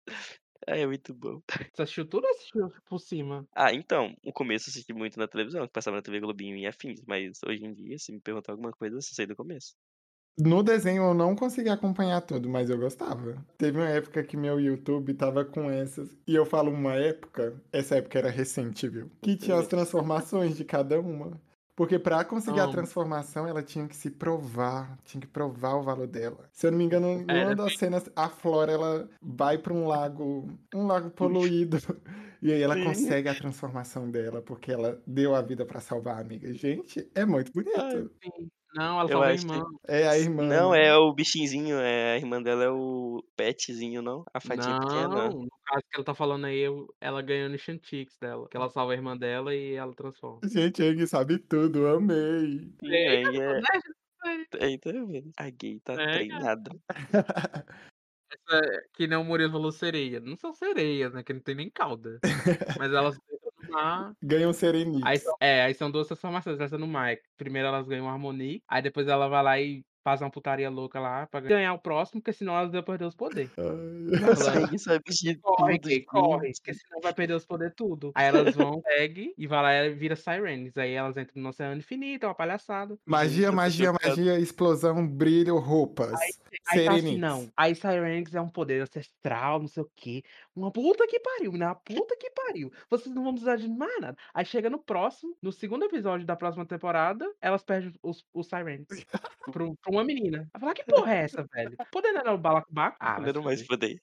Ah, é muito bom. Você assistiu tudo ou assistiu por cima? Ah, então, no começo eu assisti muito na televisão, que passava na TV Globinho e afins, mas hoje em dia, se me perguntar alguma coisa, eu sei do começo. No desenho eu não consegui acompanhar tudo, mas eu gostava. Teve uma época que meu YouTube tava com essas. E eu falo uma época, essa época era recente, viu? Que tinha as transformações de cada uma. Porque pra conseguir a Amo. transformação, ela tinha que se provar, tinha que provar o valor dela. Se eu não me engano, numa Era das cenas, a Flora ela vai pra um lago, um lago poluído, *laughs* e aí ela Sim. consegue a transformação dela porque ela deu a vida pra salvar a amiga. Gente, é muito bonito. Ai. Não, ela Eu acho que- irmã. É a irmã. Não, né? é o bichinzinho, é, a irmã dela é o petzinho, não? A fadinha pequena. Não, no caso que ela tá falando aí, eu- ela ganhou no Shantics dela. Que ela salva a irmã dela e ela transforma. Gente, a Eng sabe tudo, eu amei. É, Né? aí tá vendo? A gay tá É, treinada. Essa é que nem o Murilo falou sereia. Não são sereias, né? Que não tem nem cauda. *laughs* Mas elas Ganham Aí, Serenix. são- é, aí são duas transformações. Essa no mar. Primeiro elas ganham Harmonique. Aí depois ela vai lá e faz uma putaria louca lá pra ganhar o próximo, porque senão elas vão perder os poderes. Nossa, sabe de Corre, tudo, corre, porque senão vai perder os poderes tudo. Aí elas vão, segue e vai lá e vira Sirenes. Aí elas entram no Oceano Infinito, é uma palhaçada. Magia, magia, magia, explosão, brilho, roupas. Aí tá assim, não. Aí Sirenix é um poder ancestral, não sei o quê. Uma puta que pariu, né? Uma puta que pariu. Vocês não vão precisar de mais nada. Aí chega no próximo, no segundo episódio da próxima temporada, elas perdem os, os Sirenix. *laughs* pro, uma menina. Ela fala, que porra é essa, velho? *laughs* Poder não era o balacobaco? Ah, não mais poder.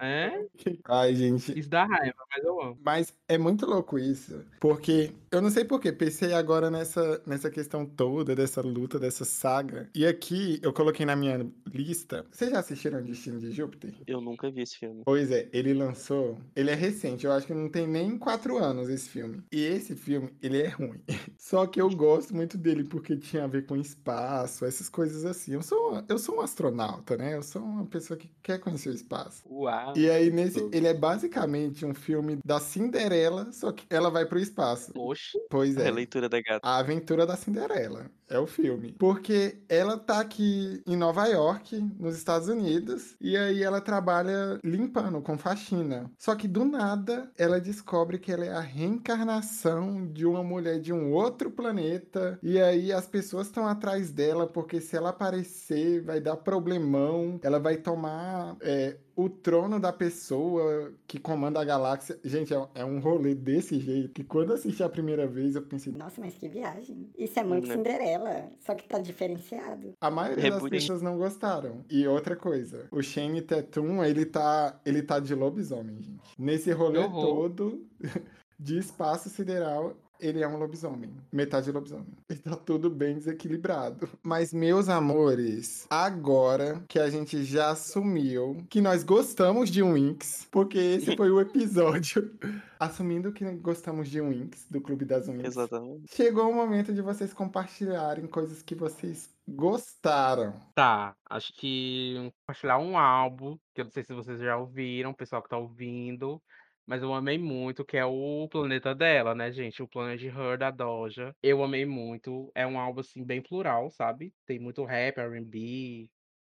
É, Ai, gente. isso dá raiva, mas eu amo. Mas é muito louco isso. Porque eu não sei porquê, pensei agora nessa, nessa questão toda, dessa luta, dessa saga. E aqui eu coloquei na minha lista. Vocês já assistiram Destino de Júpiter? Eu nunca vi esse filme. Pois é, ele lançou. Ele é recente, eu acho que não tem nem quatro anos esse filme. E esse filme, ele é ruim. *laughs* Só que eu gosto muito dele porque tinha a ver com espaço, essas coisas assim. Eu sou, eu sou um astronauta, né? Eu sou uma pessoa que quer conhecer o espaço. Uau. E aí, nesse, ele é basicamente um filme da Cinderela, só que ela vai pro espaço. Oxi. Pois A é. releitura da gata. A Aventura da Cinderela é o filme. Porque ela tá aqui em Nova York, nos Estados Unidos, e aí ela trabalha limpando com faxina. Só que do nada ela descobre que ela é a reencarnação de uma mulher de um outro outro planeta e aí as pessoas estão atrás dela porque se ela aparecer vai dar problemão, ela vai tomar é, o trono da pessoa que comanda a galáxia. Gente, é, é um rolê desse jeito que quando assisti a primeira vez eu pensei, Nossa, mas que viagem. Isso é muito Né? Cinderela, só que tá diferenciado. A maioria das Reboot. pessoas não gostaram. E outra coisa, o Shane Tatum, ele tá, ele tá de lobisomem, gente. Nesse rolê todo *laughs* de espaço sideral, ele é um lobisomem. Metade lobisomem. *laughs* E tá tudo bem desequilibrado. Mas, meus amores, agora que a gente já assumiu que nós gostamos de Winx, porque esse foi o episódio *laughs* assumindo que gostamos de Winx, do Clube das Winx. Exatamente. Chegou o momento de vocês compartilharem coisas que vocês gostaram. Tá, acho que compartilhar um álbum, que eu não sei se vocês já ouviram, o pessoal que tá ouvindo, mas eu amei muito, que é o Planeta dela, né, gente? O Planet Her da Doja. Eu amei muito. É um álbum, assim, bem plural, sabe? Tem muito rap, R&B,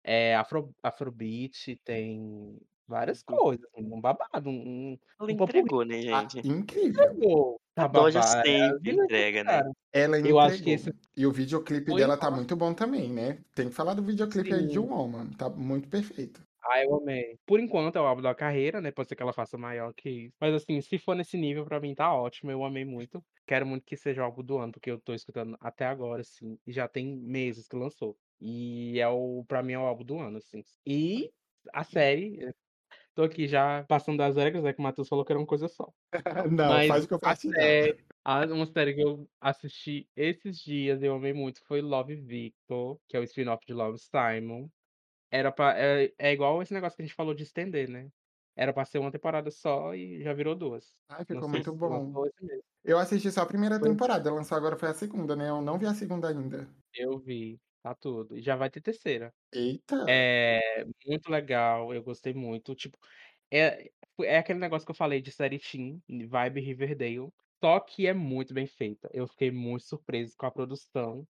é, afro, afrobeat, tem várias Uhum. coisas, assim, um babado, um, Ela um entregou, né, Ah, gente? incrível. Entregou. Tá A Doja babado. sempre entrega, né? Ela Eu entregou. acho que esse E o videoclipe foi dela tá ótimo. muito bom também, né? Tem que falar do videoclipe aí de Sim. Woman. Tá muito perfeito. Ah, eu amei. Por enquanto é o álbum da carreira, né? Pode ser que ela faça maior que isso. Mas assim, se for nesse nível, pra mim tá ótimo. Eu amei muito. Quero muito que seja o álbum do ano, porque eu tô escutando até agora, assim. E já tem meses que lançou. E é o, pra mim é o álbum do ano, assim. E a série. eh, Tô aqui já passando das regras, né? Que o Matheus falou que era uma coisa só. *laughs* Não, Mas faz a compartilhar. série, a- uma série que eu assisti esses dias, eu amei muito, foi Love Victor, que é o spin-off de Love Simon. Era pra, é, é igual esse negócio que a gente falou de estender, né? Era pra ser uma temporada só e já virou duas. Ai, Não ficou sei muito bom. Eu assisti só a primeira Foi. temporada. Lançou agora foi a segunda, né? Eu não vi a segunda ainda. Eu vi, tá tudo. E já vai ter terceira. Eita! É muito legal, eu gostei muito. Tipo, é, é aquele negócio que eu falei de série teen, vibe Riverdale. Só que é muito bem feita. Eu fiquei muito surpreso com a produção.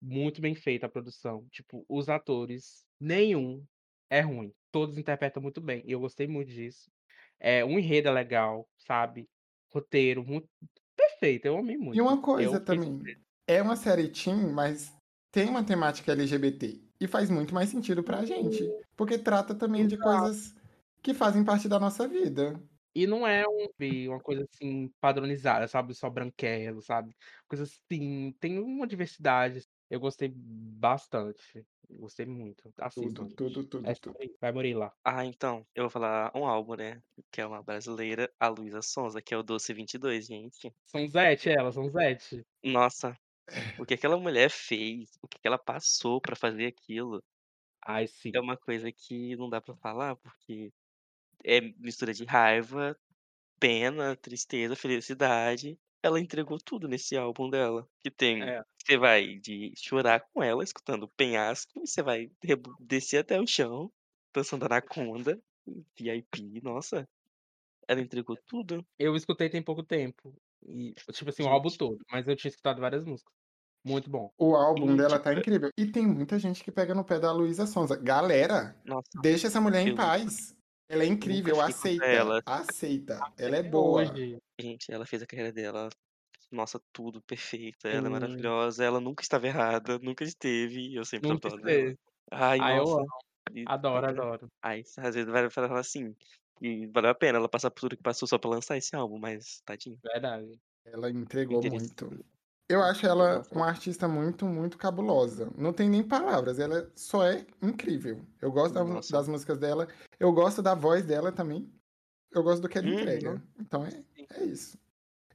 Muito bem feita a produção. Tipo, os atores, nenhum é ruim. Todos interpretam muito bem. E eu gostei muito disso. É, o enredo é legal, sabe? Roteiro, muito perfeito. Eu amei muito. E uma Eu coisa fiquei também. É uma série teen, mas tem uma temática LGBT. E faz muito mais sentido pra gente. Porque trata também de Exato. coisas que fazem parte da nossa vida. E não é um, uma coisa assim padronizada, sabe? Só branquelo, sabe? Coisa assim, tem uma diversidade. Eu gostei bastante. Gostei muito. Assistam. Tudo, tudo, tudo, É tudo. Vai morir lá. Ah, então, eu vou falar um álbum, né? Que é uma brasileira, a Luísa Sonza, que é o Doce 22, gente. São Zete, ela, são Zete. Nossa, o que aquela mulher fez, o que ela passou pra fazer aquilo, Ai, sim. é uma coisa que não dá pra falar, porque é mistura de raiva, pena, tristeza, felicidade. Ela entregou tudo nesse álbum dela. Que tem. É. Você vai de chorar com ela, escutando o penhasco, e você vai descer até o chão, dançando Anaconda, VIP, nossa. Ela entregou tudo. Eu escutei tem pouco tempo. E, tipo assim, o álbum Gente. todo. Mas eu tinha escutado várias músicas. Muito bom. O álbum E, dela tipo, tá incrível. E tem muita gente que pega no pé da Luísa Sonza. Galera, Nossa, deixa essa mulher em eu paz. Ela é incrível, aceita. ela. Aceita. Ela é boa. Hoje. Gente, ela fez a carreira dela. Nossa, tudo perfeita. Ela é maravilhosa. Ela nunca estava errada, nunca esteve. e Eu sempre Nunca esteve. Ai, Ah, eu e Adoro, adoro. Ai, às vezes vai falar assim. E valeu a pena ela passar por tudo que passou só pra lançar esse álbum, mas tadinho. Verdade. Ela entregou muito. Eu acho ela uma artista muito, muito cabulosa. Não tem nem palavras, ela só é incrível. Eu gosto da- das músicas dela, eu gosto da voz dela também. Eu gosto do que ela Uhum. entrega. Então é, é isso.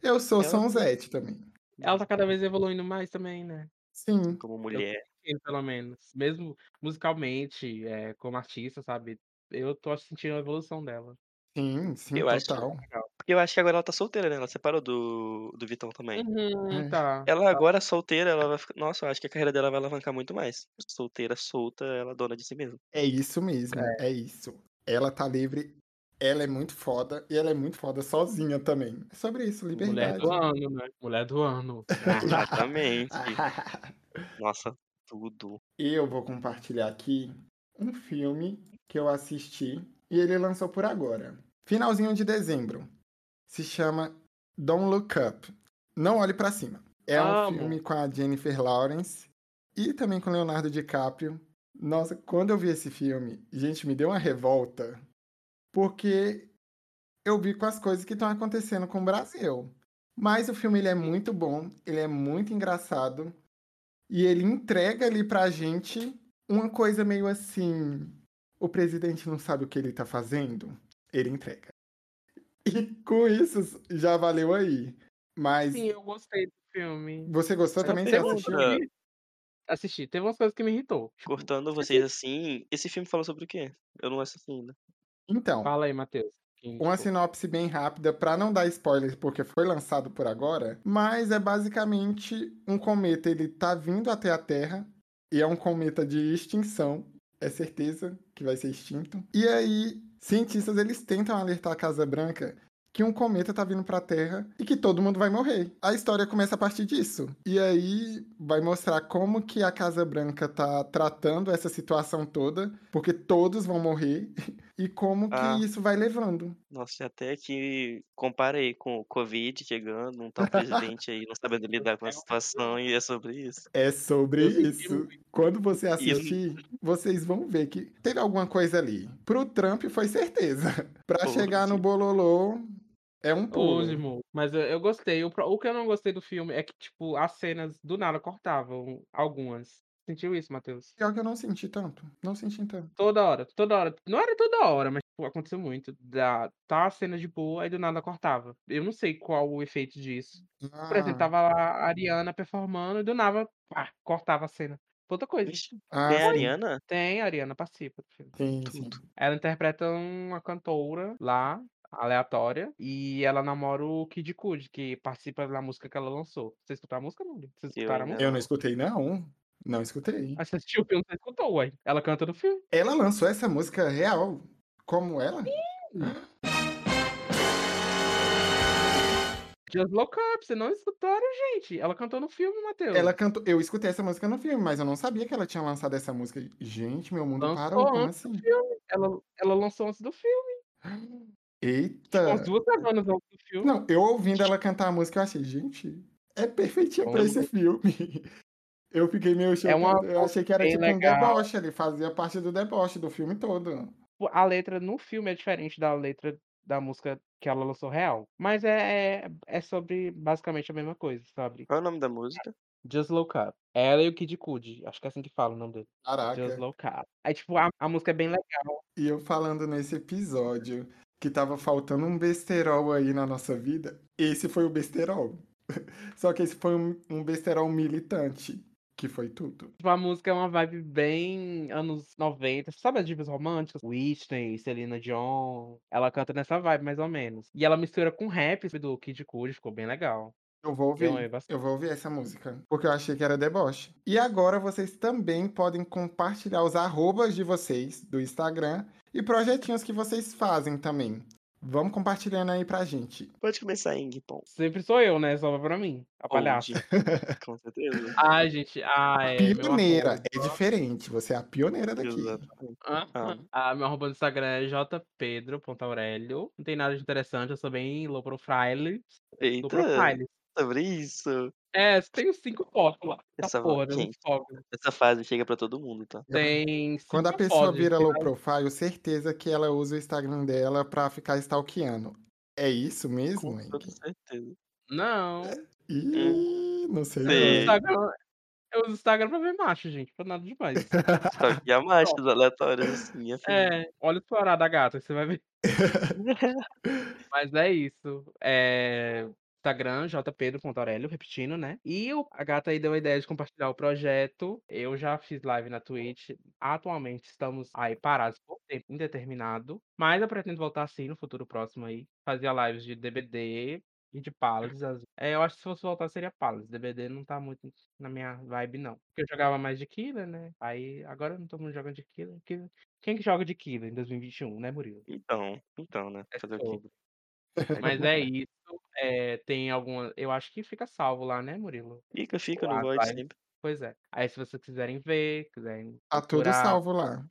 Eu sou Ela- Sonzete também. Ela tá cada vez evoluindo mais também, né? Sim. Como mulher. sentindo, pelo menos. Mesmo musicalmente, é, como artista, sabe? Eu tô sentindo a evolução dela. Sim, sim, Eu acho- total. Porque eu acho que agora ela tá solteira, né? Ela separou do, do Vitão também. Uhum, É. tá. Ela agora solteira, ela vai ficar. Nossa, eu acho que a carreira dela vai alavancar muito mais. Solteira, solta, ela é dona de si mesma. É isso mesmo, é. isso. Ela tá livre, ela é muito foda e ela é muito foda sozinha também. É sobre isso, Mulher liberdade. do ano, né? Mulher do ano. *laughs* Exatamente. Nossa, tudo. Eu vou compartilhar aqui um filme que eu assisti e ele lançou por agora. Finalzinho de dezembro. Se chama Don't Look Up. Não olhe pra cima. É um Amo. filme com a Jennifer Lawrence e também com Leonardo DiCaprio. Nossa, quando eu vi esse filme, gente, me deu uma revolta, porque eu vi com as coisas que estão acontecendo com o Brasil. Mas o filme ele é muito bom, ele é muito engraçado e ele entrega ali pra gente uma coisa meio assim, o presidente não sabe o que ele tá fazendo, ele entrega. *laughs* E com isso já valeu aí. Mas Sim, eu gostei do filme. você gostou também? Você assistiu? coisas que me- Assisti. Teve umas coisas que me irritou. Cortando vocês assim, esse filme fala sobre o quê? Eu não assisti ainda. Então, Fala aí, Matheus. Uma sinopse bem rápida para não dar spoilers porque foi lançado por agora, mas é basicamente um cometa, ele tá vindo até a Terra e é um cometa de extinção, é certeza que vai ser extinto. E aí, cientistas eles tentam alertar a Casa Branca que um cometa tá vindo pra Terra e que todo mundo vai morrer. A história começa a partir disso. E aí vai mostrar como que a Casa Branca tá tratando essa situação toda, porque todos vão morrer, *laughs* e como que Ah. isso vai levando. Nossa, até que comparei com o Covid chegando, um tal presidente aí não sabendo *laughs* lidar com a situação, e é sobre isso. É sobre isso. Quando você assistir, vocês vão ver que teve alguma coisa ali. Pro Trump foi certeza. *laughs* Pra Pô, chegar no bololô, é um pulo. Mas eu, eu gostei. O, o que eu não gostei do filme é que, tipo, as cenas do nada cortavam algumas. Sentiu isso, Matheus? Pior que eu não senti tanto. Não senti tanto. Toda hora, toda hora. Não era toda hora, mas tipo, aconteceu muito. Da, tá a cena de boa, aí do nada cortava. Eu não sei qual o efeito disso. Por exemplo, Ah, tava lá a Ariana performando e do nada, pá, cortava a cena. Outra coisa. Ah, tem a. Ariana? Tem, a Ariana participa do filme. Sim, sim. Tudo. Ela interpreta uma cantora lá, aleatória, e ela namora o Kid Cudi, que participa da música que ela lançou. Você escutou a música, não? Vocês Eu escutaram a ainda música? Eu não escutei, não. Não escutei. Ah, você assistiu o filme, você escutou, uai. Ela canta no filme. Ela lançou essa música real. Como ela? Just Look Up, vocês não escutaram, gente. Ela cantou no filme, Matheus. Ela cantou. Eu escutei essa música no filme, mas eu não sabia que ela tinha lançado essa música. Gente, meu mundo Lançou parou. Como assim? filme. Ela, ela lançou antes do filme. Tipo, Eita! umas duas semanas antes do filme. Não, eu ouvindo ela cantar a música, eu achei, gente, é perfeitinha pra esse filme. *laughs* Eu fiquei meio chocado. uma eu achei que era bem tipo legal. um deboche, ele fazia parte do deboche do filme todo. A letra no filme é diferente da letra da música que ela lançou real. Mas é, é, é sobre basicamente a mesma coisa, sabe? Qual é o nome da música? Just Look Up. Ela e o Kid Cudi. Acho que é assim que fala o nome dele. Just Caraca. Look Up. Aí, tipo, a, a música é bem legal. E eu falando nesse episódio que tava faltando um besterol aí na nossa vida, esse foi o besterol. *laughs* Só que esse foi um, um besterol militante, que foi tudo. Tipo, a música é uma vibe bem anos 90. Sabe as divas românticas? Whitney, Selena Dion. Ela canta nessa vibe, mais ou menos. E ela mistura com rap do Kid Cudi. Ficou bem legal. Eu vou Eu ouvir. bastante. Eu vou ouvir essa música. Porque eu achei que era deboche. E agora vocês também podem compartilhar os arrobas de vocês do Instagram e projetinhos que vocês fazem também. Vamos compartilhando aí pra gente. Pode começar, Ing, Pom. Sempre sou eu, né? Só pra mim. A palhaça. *laughs* Com certeza. Ai, gente. Ai, meu Pioneira. É diferente. Você é a pioneira daqui. Exatamente. Ah, Ah. ah, meu arroba no Instagram é jpedro.aurelio. Não tem nada de interessante, eu sou bem low profile. Low Eita, profile. sobre isso. É, tenho cinco fotos lá. Essa porra, gente. Essa fase chega pra todo mundo, tá? Tem Quando a cinco pessoa vira tem low profile, certeza que ela usa o Instagram dela pra ficar stalkeando. É isso mesmo, Com toda certeza. Não. Ih, não sei. Eu uso não. Instagram, eu uso Instagram pra ver macho, gente. Pra nada demais. Só que há machos aleatórios assim, afim. É, olha o florar da gata, você vai ver. *laughs* Mas é isso. É, Instagram, jpedro.aurelio, repetindo, né? E o- a gata aí deu a ideia de compartilhar o projeto. Eu já fiz live na Twitch. Atualmente estamos aí parados por tempo indeterminado. Mas eu pretendo voltar sim no futuro próximo aí. Fazia lives de DBD e de Palace. É, eu acho que se fosse voltar seria Palace. DBD não tá muito na minha vibe, não. Porque eu jogava mais de Killer, né? Aí agora não tô muito jogando de Killer. Quem que joga de Killer em 2021, né, Murilo? Então, então, né? É Fazer o quê? sobre. Mas *laughs* é isso. é, tem alguma. Eu acho que fica salvo lá, né, Murilo? Fica, fica As no Void sempre. Pois é. Aí se vocês quiserem ver, quiserem Tá tudo procurar, salvo lá.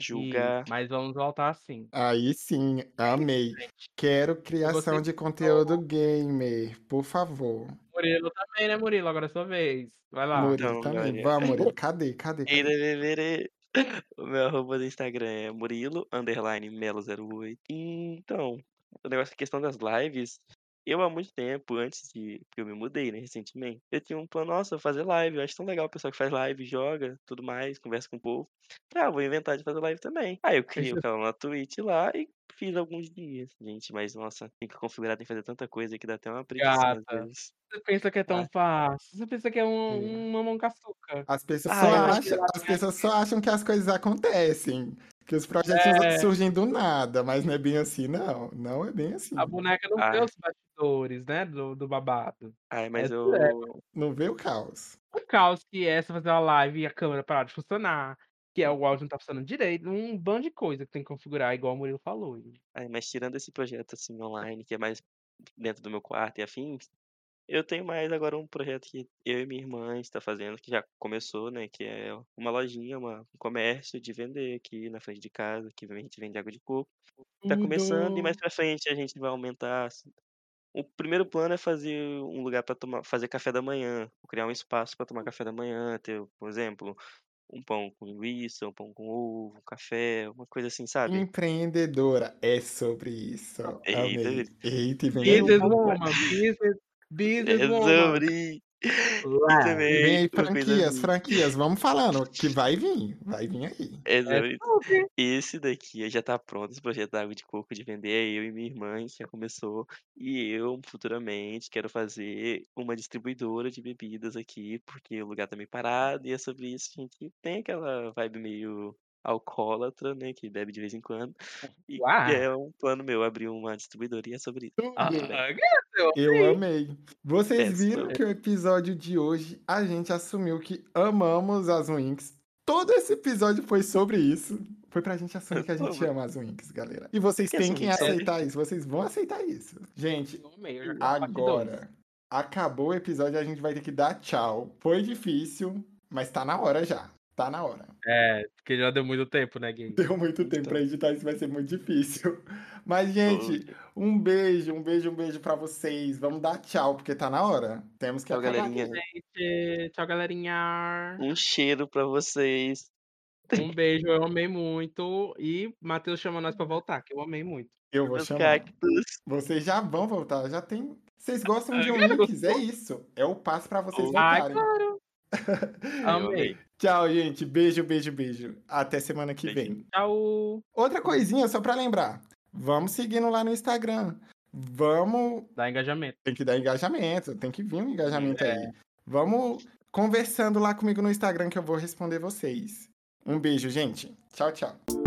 Julgar. Isso, mas vamos voltar sim. Aí sim, amei. Quero criação de conteúdo gamer, por favor. Murilo também, né, Murilo? Agora é sua vez. Vai lá. Murilo Então, também. galera. Vamos, Murilo. *laughs* Cadê? Cadê? Cadê? *laughs* O meu arroba do Instagram é Murilo, underline Melo08. Então, o negócio, a questão das lives, eu há muito tempo, antes de. Porque eu me mudei, né, recentemente, eu tinha um plano, nossa, fazer live. Eu acho tão legal o pessoal que faz live, joga, tudo mais, conversa com o povo. Ah, vou inventar de fazer live também. Aí eu criei o *laughs* canal na Twitch lá e fiz alguns dias. Gente, mas nossa, tem que configurar, tem que fazer tanta coisa que dá até uma preguiça às Gata. vezes. Você pensa que é tão Vai. fácil. Você pensa que é um, É. um mamão com açúcar. As pessoas, Ah, só acham, as pessoas só acham que as coisas acontecem. Que os projetos É. surgem do nada, mas não é bem assim, não. Não é bem assim. A boneca não Ah. vê os bastidores, né? Do, do babado. Ai, mas É eu. tudo Não vê o caos. O caos que é você fazer uma live e a câmera parar de funcionar. Que é o áudio não tá funcionando direito. Um bando de coisa que tem que configurar, igual o Murilo falou. Ai, mas tirando esse projeto assim online, que é mais dentro do meu quarto e afins, eu tenho mais agora um projeto que eu e minha irmã está fazendo, que já começou, né? Que é uma lojinha, uma, um comércio de vender aqui na frente de casa, que a gente vende água de coco. Tá começando e mais pra frente a gente vai aumentar. assim. O primeiro plano é fazer um lugar para tomar, fazer café da manhã, criar um espaço para tomar café da manhã, ter, por exemplo, um pão com linguiça, um pão com ovo, um café, uma coisa assim, sabe? Empreendedora é sobre isso. Eita, Amei. Eita, e vem aí. Business É sobre. E Lá. também Vem aí franquias, franquias. Vamos falando *laughs* que vai vir. Vai vir aí. é É sobre. Esse daqui já tá pronto, esse projeto da água de coco de vender, é eu e minha irmã que já começou. E eu, futuramente, quero fazer uma distribuidora de bebidas aqui, porque o lugar tá meio parado, e é sobre isso que a gente tem aquela vibe meio alcoólatra, né, que bebe de vez em quando. E Uau. é um plano meu, abrir uma distribuidora é sobre isso. Ah, gato, eu amei. Vocês É viram que o episódio de hoje a gente assumiu que amamos as Winx. Todo esse episódio foi sobre isso. Foi pra gente *laughs* assumir que a gente ama as Winx, galera. E vocês Que têm que aceitar isso. Vocês vão aceitar isso. Gente, agora acabou o episódio, a gente vai ter que dar tchau. Foi difícil, mas tá na hora já. Tá na hora. É, porque já deu muito tempo, né, gay? Deu muito tempo Então. pra editar, isso vai ser muito difícil. *laughs* Mas, gente, um beijo, um beijo, um beijo pra vocês. Vamos dar tchau, porque tá na hora. Temos que Tchau, acabar. galerinha. Gente, tchau, galerinha. Um cheiro pra vocês. Um beijo, eu amei muito. E Matheus chama nós pra voltar, que eu amei muito. Eu vou Meus chamar. cactos. Vocês já vão voltar, já tem. Vocês gostam de um Ah, links, é isso. É o passo pra vocês Ai, voltarem. claro. *laughs* Amei. Tchau, gente. Beijo, beijo, beijo. Até semana que Beijinho. vem. Tchau. Outra coisinha só pra lembrar. Vamos seguindo lá no Instagram. Vamos. Dá engajamento. Tem que dar engajamento, tem que vir um engajamento É. aí. Vamos conversando lá comigo no Instagram que eu vou responder vocês. Um beijo, gente. Tchau, tchau.